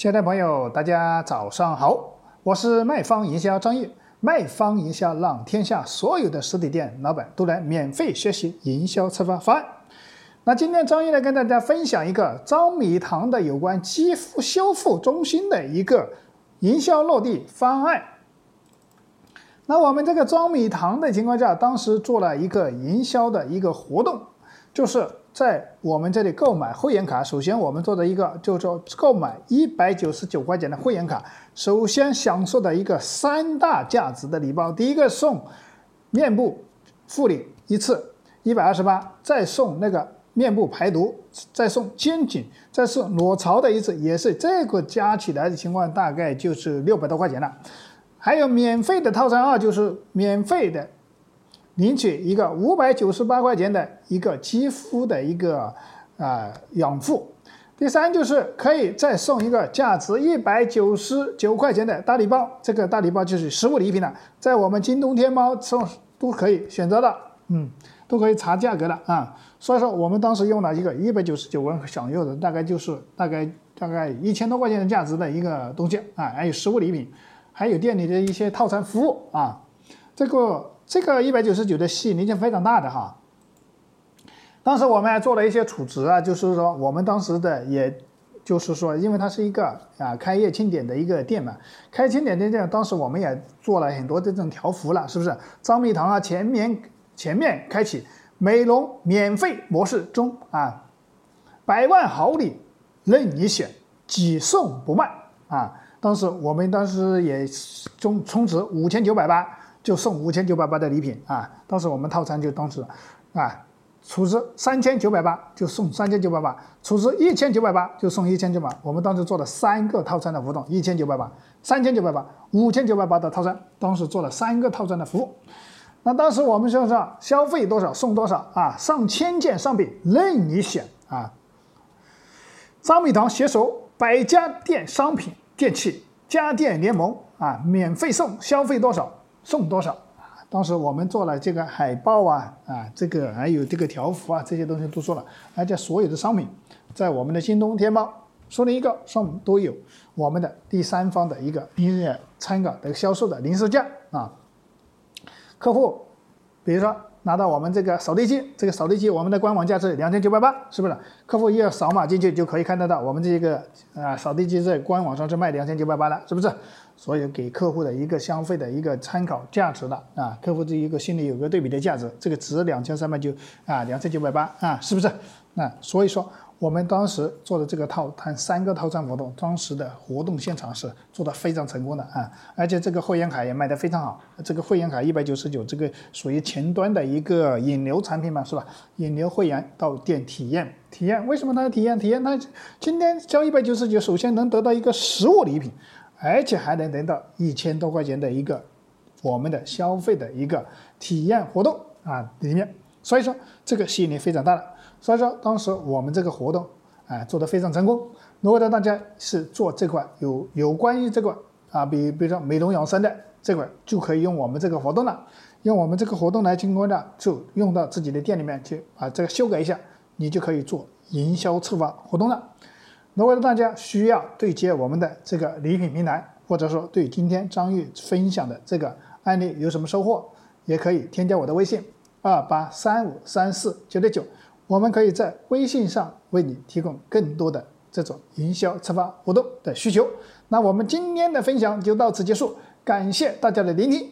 亲爱的朋友，大家早上好，我是卖方营销张毅。卖方营销让天下所有的实体店老板都来免费学习营销策划方案。那今天张毅来跟大家分享一个招米堂的有关肌肤修复中心的一个营销落地方案。那我们这个招米堂的情况下，当时做了一个营销的一个活动，就是。在我们这里购买会员卡，首先我们做的一个就是说购买一百九十九块钱的会员卡，首先享受的一个三大价值的礼包。第一个送面部护理一次一百二十八，再送那个面部排毒，再送肩颈，再送裸槽的一次，也是这个加起来的情况大概就是六百多块钱了。还有免费的套餐二，就是免费的。领取一个五百九十八块钱的一个肌肤的一个啊养护，第三就是可以再送一个价值一百九十九块钱的大礼包，这个大礼包就是实物礼品了，在我们京东、天猫送都可以选择的，嗯，都可以查价格的啊。所以说我们当时用了一个一百九十九元享用的，大概就是大概大概一千多块钱的价值的一个东西啊，还有实物礼品，还有店里的一些套餐服务啊，这个。这个一百九十九的吸引力非常大的哈，当时我们还做了一些储值啊，就是说我们当时的，也就是说，因为它是一个啊开业庆典的一个店嘛，开庆典的店，当时我们也做了很多这种条幅了，是不是？张蜜堂啊，前面前面开启美容免费模式中啊，百万好礼任你选，几送不卖啊！当时我们当时也充充值五千九百八。就送五千九百八的礼品啊！当时我们套餐就当时，啊，储值三千九百八就送三千九百八，储值一千九百八就送一千九百。我们当时做了三个套餐的活动，一千九百八、三千九百八、五千九百八的套餐，当时做了三个套餐的服务。那当时我们就是说，消费多少送多少啊！上千件商品任你选啊！张美堂携手百家电商品电器家电联盟啊，免费送，消费多少？送多少啊？当时我们做了这个海报啊啊，这个还有这个条幅啊，这些东西都做了，而且所有的商品在我们的京东、天猫，送你一个送都有我们的第三方的一个音乐参考的销售的零售价啊。客户，比如说。拿到我们这个扫地机，这个扫地机我们的官网价是两千九百八，是不是？客户一要扫码进去就可以看得到，我们这个啊扫地机在官网上是卖两千九百八的，是不是？所以给客户的一个消费的一个参考价值的啊，客户这一个心里有个对比的价值，这个值两千三百九啊两千九百八啊，是不是？啊，所以说。我们当时做的这个套餐三个套餐活动，当时的活动现场是做的非常成功的啊，而且这个会员卡也卖得非常好。这个会员卡一百九十九，这个属于前端的一个引流产品嘛，是吧？引流会员到店体验体验，为什么他要体验体验？他今天交一百九十九，首先能得到一个实物礼品，而且还能得到一千多块钱的一个我们的消费的一个体验活动啊里面，所以说这个吸引力非常大的。所以说，当时我们这个活动，哎，做得非常成功。如果大家是做这块有有关于这个啊，比比如说美容养生的这块，就可以用我们这个活动了。用我们这个活动来经过呢，就用到自己的店里面去把这个修改一下，你就可以做营销策划活动了。如果大家需要对接我们的这个礼品平台，或者说对今天张玉分享的这个案例有什么收获，也可以添加我的微信二八三五三四九六九。我们可以在微信上为你提供更多的这种营销策划活动的需求。那我们今天的分享就到此结束，感谢大家的聆听。